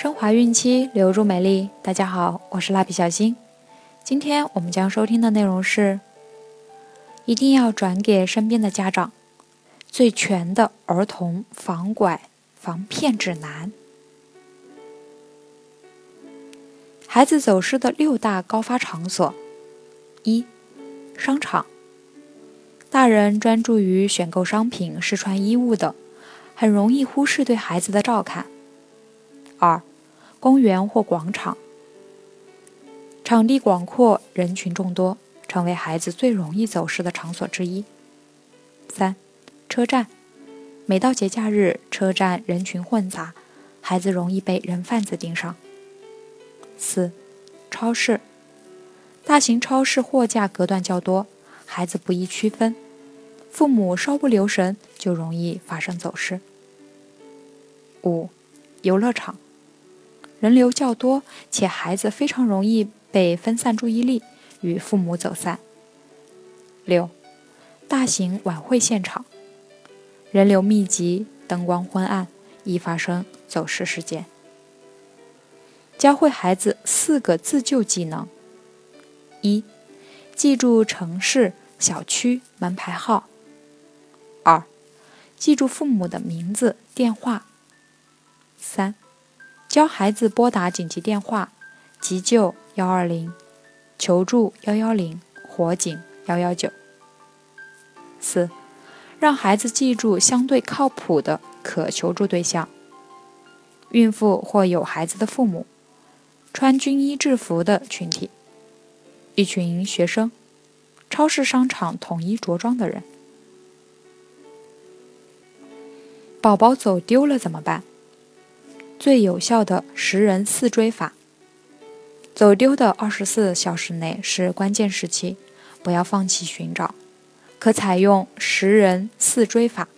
升华孕期，留住美丽。大家好，我是蜡笔小新。今天我们将收听的内容是：一定要转给身边的家长最全的儿童防拐防骗指南。孩子走失的六大高发场所：一、商场。大人专注于选购商品、试穿衣物等，很容易忽视对孩子的照看。二、公园或广场，场地广阔，人群众多，成为孩子最容易走失的场所之一。三、车站，每到节假日，车站人群混杂，孩子容易被人贩子盯上。四、超市，大型超市货架隔断较多，孩子不易区分，父母稍不留神就容易发生走失。五、游乐场。人流较多，且孩子非常容易被分散注意力，与父母走散。六，大型晚会现场，人流密集，灯光昏暗，易发生走失事件。教会孩子四个自救技能：一，记住城市、小区门牌号；二，记住父母的名字、电话；三。教孩子拨打紧急电话，急救幺二零，求助幺幺零，火警幺幺九。四，让孩子记住相对靠谱的可求助对象：孕妇或有孩子的父母，穿军医制服的群体，一群学生，超市商场统一着装的人。宝宝走丢了怎么办？最有效的十人四追法。走丢的二十四小时内是关键时期，不要放弃寻找。可采用十人四追法，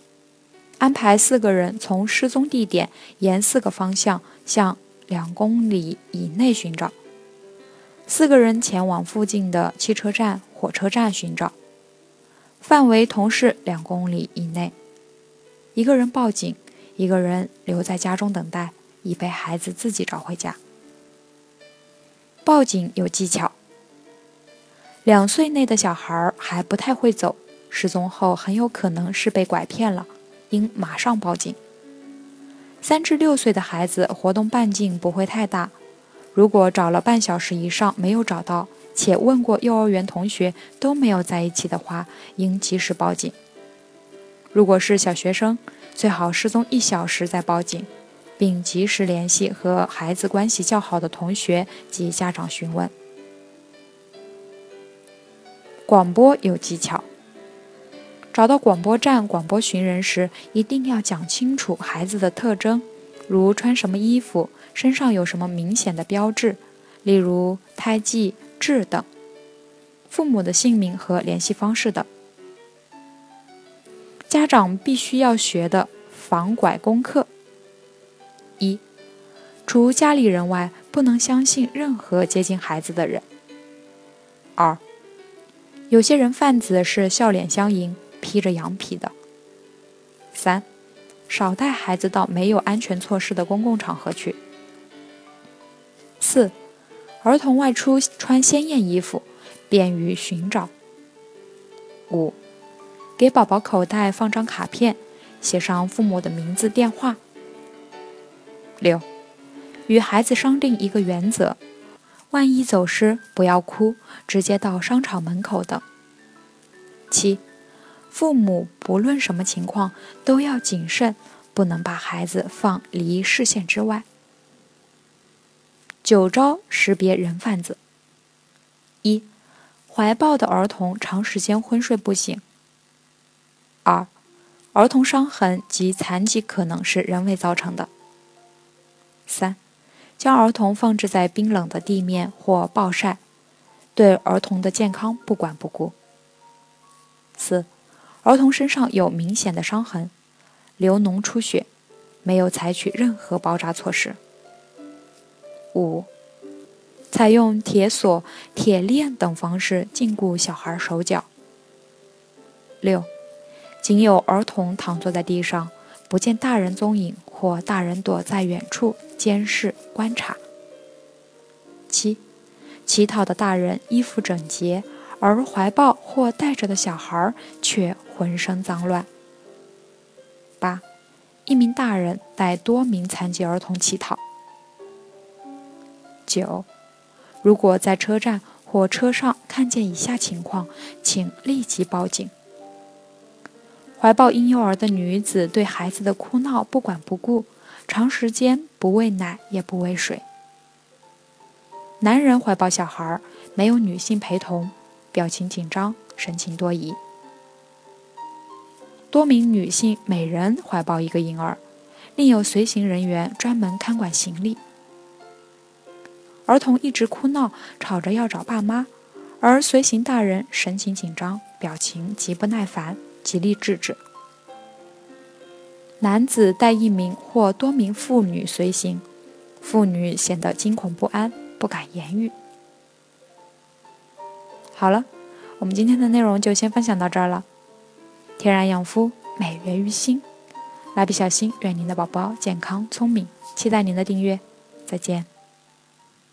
安排四个人从失踪地点沿四个方向向两公里以内寻找，四个人前往附近的汽车站、火车站寻找，范围同是两公里以内。一个人报警，一个人留在家中等待。已被孩子自己找回家。报警有技巧。两岁内的小孩还不太会走，失踪后很有可能是被拐骗了，应马上报警。三至六岁的孩子活动半径不会太大，如果找了半小时以上没有找到，且问过幼儿园同学都没有在一起的话，应及时报警。如果是小学生，最好失踪一小时再报警。并及时联系和孩子关系较好的同学及家长询问。广播有技巧，找到广播站广播寻人时，一定要讲清楚孩子的特征，如穿什么衣服，身上有什么明显的标志，例如胎记、痣等，父母的姓名和联系方式等。家长必须要学的防拐功课。一，除家里人外，不能相信任何接近孩子的人。二，有些人贩子是笑脸相迎、披着羊皮的。三，少带孩子到没有安全措施的公共场合去。四，儿童外出穿鲜艳衣服，便于寻找。五，给宝宝口袋放张卡片，写上父母的名字、电话。六，与孩子商定一个原则：万一走失，不要哭，直接到商场门口等。七，父母不论什么情况都要谨慎，不能把孩子放离视线之外。九招识别人贩子：一，怀抱的儿童长时间昏睡不醒；二，儿童伤痕及残疾可能是人为造成的。三，将儿童放置在冰冷的地面或暴晒，对儿童的健康不管不顾。四，儿童身上有明显的伤痕，流脓出血，没有采取任何包扎措施。五，采用铁锁、铁链等方式禁锢小孩手脚。六，仅有儿童躺坐在地上，不见大人踪影。或大人躲在远处监视观察。七，乞讨的大人衣服整洁，而怀抱或带着的小孩却浑身脏乱。八，一名大人带多名残疾儿童乞讨。九，如果在车站或车上看见以下情况，请立即报警。怀抱婴幼儿的女子对孩子的哭闹不管不顾，长时间不喂奶也不喂水。男人怀抱小孩，没有女性陪同，表情紧张，神情多疑。多名女性每人怀抱一个婴儿，另有随行人员专门看管行李。儿童一直哭闹，吵着要找爸妈，而随行大人神情紧张，表情极不耐烦。极力制止。男子带一名或多名妇女随行，妇女显得惊恐不安，不敢言语。好了，我们今天的内容就先分享到这儿了。天然养肤，美源于心。蜡笔小新，愿您的宝宝健康聪明，期待您的订阅。再见。